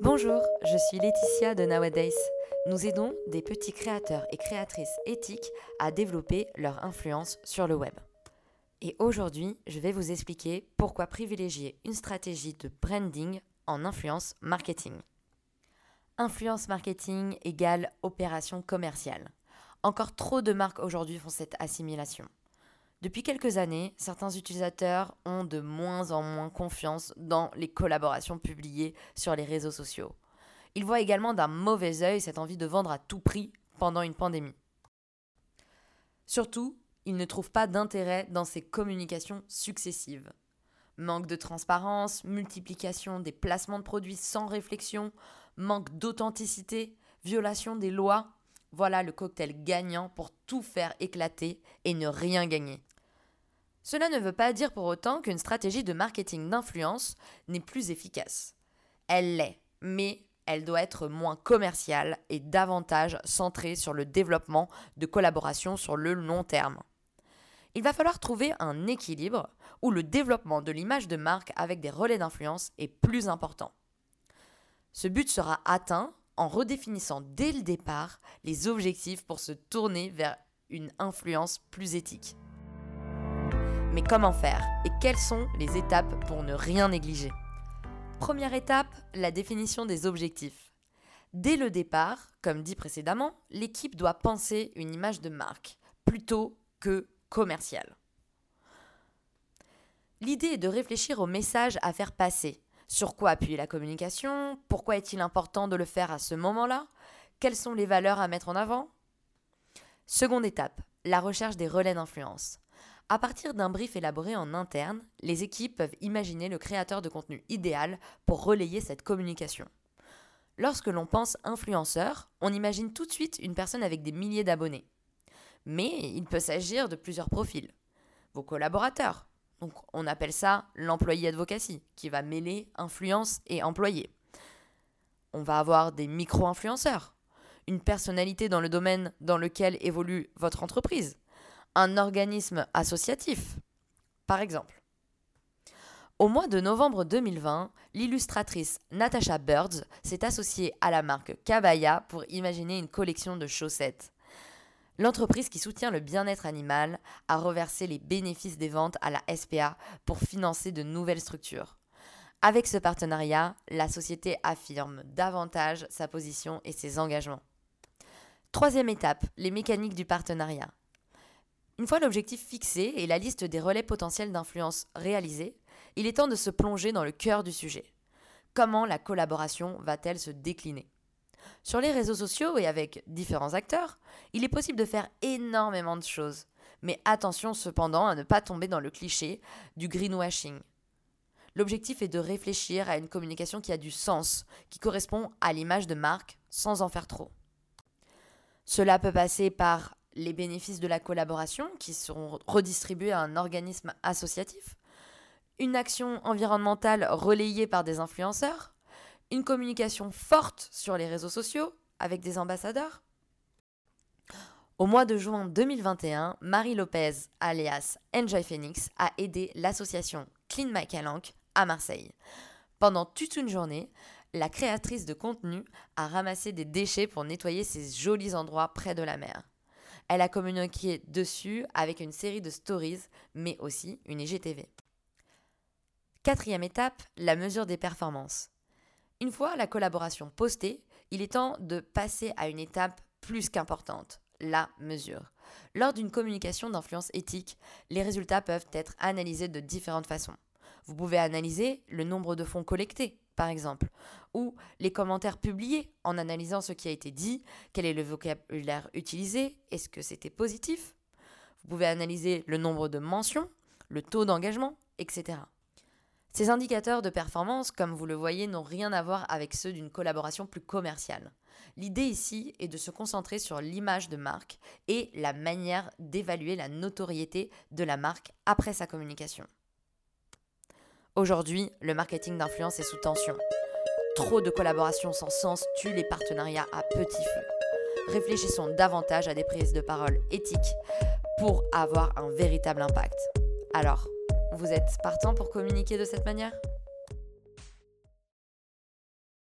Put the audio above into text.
Bonjour, je suis Laetitia de Nowadays. Nous aidons des petits créateurs et créatrices éthiques à développer leur influence sur le web. Et aujourd'hui, je vais vous expliquer pourquoi privilégier une stratégie de branding en influence marketing. Influence marketing égale opération commerciale. Encore trop de marques aujourd'hui font cette assimilation. Depuis quelques années, certains utilisateurs ont de moins en moins confiance dans les collaborations publiées sur les réseaux sociaux. Ils voient également d'un mauvais œil cette envie de vendre à tout prix pendant une pandémie. Surtout, ils ne trouvent pas d'intérêt dans ces communications successives. Manque de transparence, multiplication des placements de produits sans réflexion, manque d'authenticité, violation des lois, voilà le cocktail gagnant pour tout faire éclater et ne rien gagner. Cela ne veut pas dire pour autant qu'une stratégie de marketing d'influence n'est plus efficace. Elle l'est, mais elle doit être moins commerciale et davantage centrée sur le développement de collaborations sur le long terme. Il va falloir trouver un équilibre où le développement de l'image de marque avec des relais d'influence est plus important. Ce but sera atteint en redéfinissant dès le départ les objectifs pour se tourner vers une influence plus éthique. Mais comment faire et quelles sont les étapes pour ne rien négliger? Première étape, la définition des objectifs. Dès le départ, comme dit précédemment, l'équipe doit penser une image de marque plutôt que commerciale. L'idée est de réfléchir au message à faire passer. Sur quoi appuyer la communication? Pourquoi est-il important de le faire à ce moment-là? Quelles sont les valeurs à mettre en avant? Seconde étape, la recherche des relais d'influence. À partir d'un brief élaboré en interne, les équipes peuvent imaginer le créateur de contenu idéal pour relayer cette communication. Lorsque l'on pense influenceur, on imagine tout de suite une personne avec des milliers d'abonnés. Mais il peut s'agir de plusieurs profils. Vos collaborateurs. Donc on appelle ça l'employé advocacy, qui va mêler influence et employé. On va avoir des micro-influenceurs, une personnalité dans le domaine dans lequel évolue votre entreprise un organisme associatif. Par exemple, au mois de novembre 2020, l'illustratrice Natasha Birds s'est associée à la marque Cabaya pour imaginer une collection de chaussettes. L'entreprise qui soutient le bien-être animal a reversé les bénéfices des ventes à la SPA pour financer de nouvelles structures. Avec ce partenariat, la société affirme davantage sa position et ses engagements. Troisième étape, les mécaniques du partenariat. Une fois l'objectif fixé et la liste des relais potentiels d'influence réalisée, il est temps de se plonger dans le cœur du sujet. Comment la collaboration va-t-elle se décliner? Sur les réseaux sociaux et avec différents acteurs, il est possible de faire énormément de choses. Mais attention cependant à ne pas tomber dans le cliché du greenwashing. L'objectif est de réfléchir à une communication qui a du sens, qui correspond à l'image de marque sans en faire trop. Cela peut passer par les bénéfices de la collaboration qui seront redistribués à un organisme associatif, une action environnementale relayée par des influenceurs, une communication forte sur les réseaux sociaux avec des ambassadeurs. Au mois de juin 2021, Marie Lopez, alias Enjoy Phoenix, a aidé l'association Clean My Calanque à Marseille. Pendant toute une journée, la créatrice de contenu a ramassé des déchets pour nettoyer ces jolis endroits près de la mer. Elle a communiqué dessus avec une série de stories, mais aussi une IGTV. Quatrième étape, la mesure des performances. Une fois la collaboration postée, il est temps de passer à une étape plus qu'importante, la mesure. Lors d'une communication d'influence éthique, les résultats peuvent être analysés de différentes façons. Vous pouvez analyser le nombre de fonds collectés, par exemple, ou les commentaires publiés en analysant ce qui a été dit, quel est le vocabulaire utilisé, est-ce que c'était positif. Vous pouvez analyser le nombre de mentions, le taux d'engagement, etc. Ces indicateurs de performance, comme vous le voyez, n'ont rien à voir avec ceux d'une collaboration plus commerciale. L'idée ici est de se concentrer sur l'image de marque et la manière d'évaluer la notoriété de la marque après sa communication. Aujourd'hui, le marketing d'influence est sous tension. Trop de collaborations sans sens tuent les partenariats à petit feu. Réfléchissons davantage à des prises de parole éthiques pour avoir un véritable impact. Alors, vous êtes partant pour communiquer de cette manière?